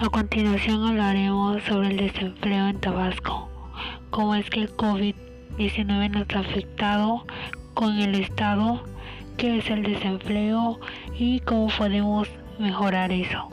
A continuación hablaremos sobre el desempleo en Tabasco, cómo es que el COVID-19 nos ha afectado con el Estado, qué es el desempleo y cómo podemos mejorar eso.